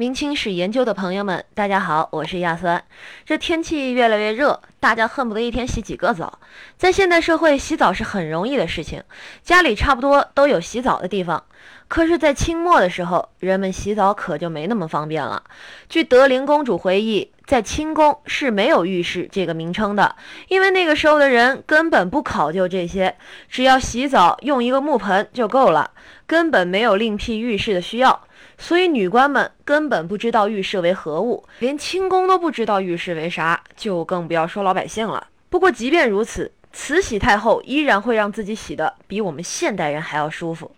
明清史研究的朋友们，大家好，我是亚酸。这天气越来越热，大家恨不得一天洗几个澡。在现代社会，洗澡是很容易的事情，家里差不多都有洗澡的地方。可是，在清末的时候，人们洗澡可就没那么方便了。据德龄公主回忆，在清宫是没有浴室这个名称的，因为那个时候的人根本不考究这些，只要洗澡用一个木盆就够了，根本没有另辟浴室的需要。所以女官们根本不知道浴室为何物，连清宫都不知道浴室为啥，就更不要说老百姓了。不过即便如此，慈禧太后依然会让自己洗的比我们现代人还要舒服。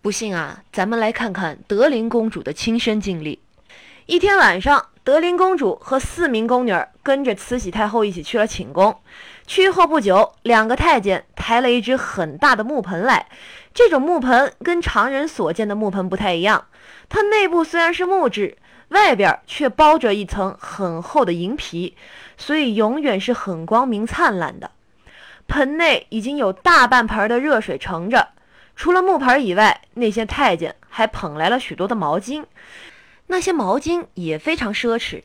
不信啊，咱们来看看德龄公主的亲身经历。一天晚上，德龄公主和四名宫女跟着慈禧太后一起去了寝宫。去后不久，两个太监抬了一只很大的木盆来。这种木盆跟常人所见的木盆不太一样。它内部虽然是木质，外边却包着一层很厚的银皮，所以永远是很光明灿烂的。盆内已经有大半盆的热水盛着，除了木盆以外，那些太监还捧来了许多的毛巾。那些毛巾也非常奢侈，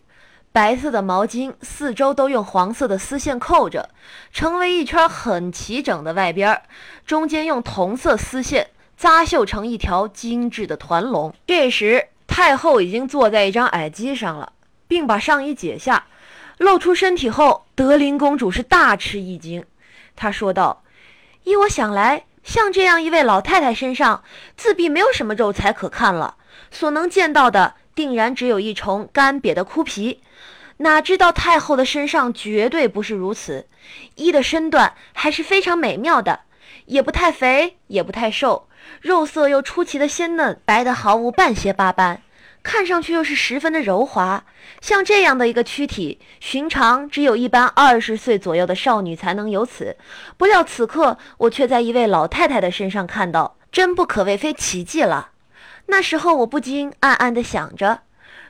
白色的毛巾四周都用黄色的丝线扣着，成为一圈很齐整的外边，中间用同色丝线。扎绣成一条精致的团龙。这时，太后已经坐在一张矮机上了，并把上衣解下，露出身体后，德龄公主是大吃一惊。她说道：“依我想来，像这样一位老太太身上，自必没有什么肉才可看了，所能见到的，定然只有一重干瘪的枯皮。哪知道太后的身上绝对不是如此，衣的身段还是非常美妙的，也不太肥，也不太瘦。”肉色又出奇的鲜嫩，白的毫无半些疤斑，看上去又是十分的柔滑。像这样的一个躯体，寻常只有一般二十岁左右的少女才能有此。不料此刻我却在一位老太太的身上看到，真不可谓非奇迹了。那时候我不禁暗暗地想着，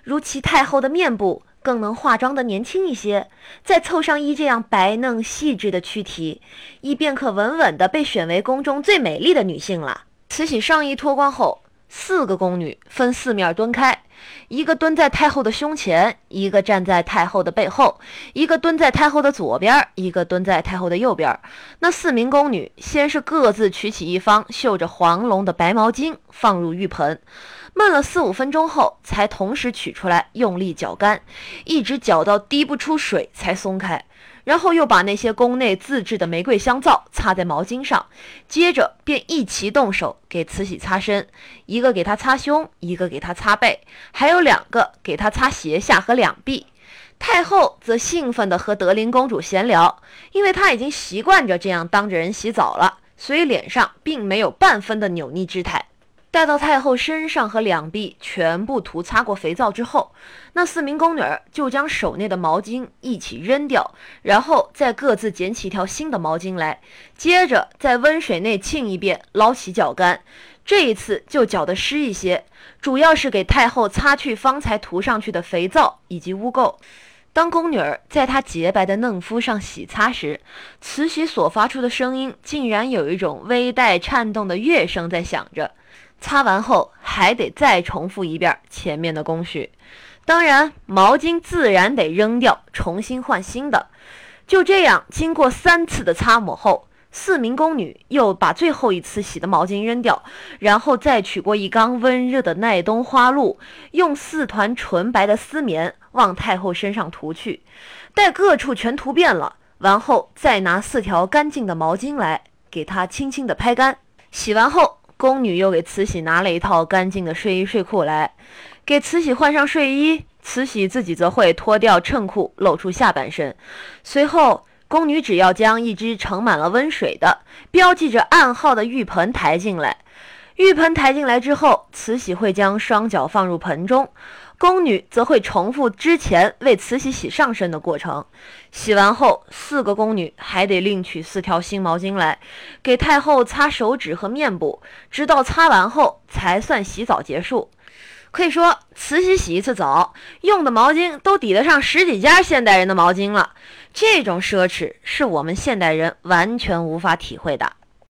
如其太后的面部更能化妆的年轻一些，再凑上一这样白嫩细致的躯体，亦便可稳稳地被选为宫中最美丽的女性了。慈禧上衣脱光后，四个宫女分四面蹲开，一个蹲在太后的胸前，一个站在太后的背后，一个蹲在太后的左边，一个蹲在太后的右边。那四名宫女先是各自取起一方绣着黄龙的白毛巾，放入浴盆，闷了四五分钟后，才同时取出来，用力搅干，一直搅到滴不出水才松开。然后又把那些宫内自制的玫瑰香皂擦在毛巾上，接着便一齐动手给慈禧擦身，一个给她擦胸，一个给她擦背，还有两个给她擦斜下和两臂。太后则兴奋地和德龄公主闲聊，因为她已经习惯着这样当着人洗澡了，所以脸上并没有半分的扭捏之态。待到太后身上和两臂全部涂擦过肥皂之后，那四名宫女就将手内的毛巾一起扔掉，然后再各自捡起一条新的毛巾来，接着在温水内浸一遍，捞起搅干。这一次就搅得湿一些，主要是给太后擦去方才涂上去的肥皂以及污垢。当宫女儿在她洁白的嫩肤上洗擦时，慈禧所发出的声音竟然有一种微带颤动的乐声在响着。擦完后还得再重复一遍前面的工序，当然毛巾自然得扔掉，重新换新的。就这样，经过三次的擦抹后，四名宫女又把最后一次洗的毛巾扔掉，然后再取过一缸温热的耐冬花露，用四团纯白的丝棉往太后身上涂去。待各处全涂遍了，完后再拿四条干净的毛巾来给她轻轻的拍干。洗完后。宫女又给慈禧拿了一套干净的睡衣睡裤来，给慈禧换上睡衣，慈禧自己则会脱掉衬裤，露出下半身。随后，宫女只要将一只盛满了温水的、标记着暗号的浴盆抬进来。浴盆抬进来之后，慈禧会将双脚放入盆中。宫女则会重复之前为慈禧洗上身的过程。洗完后，四个宫女还得另取四条新毛巾来，给太后擦手指和面部，直到擦完后才算洗澡结束。可以说，慈禧洗一次澡用的毛巾都抵得上十几家现代人的毛巾了。这种奢侈是我们现代人完全无法体会的。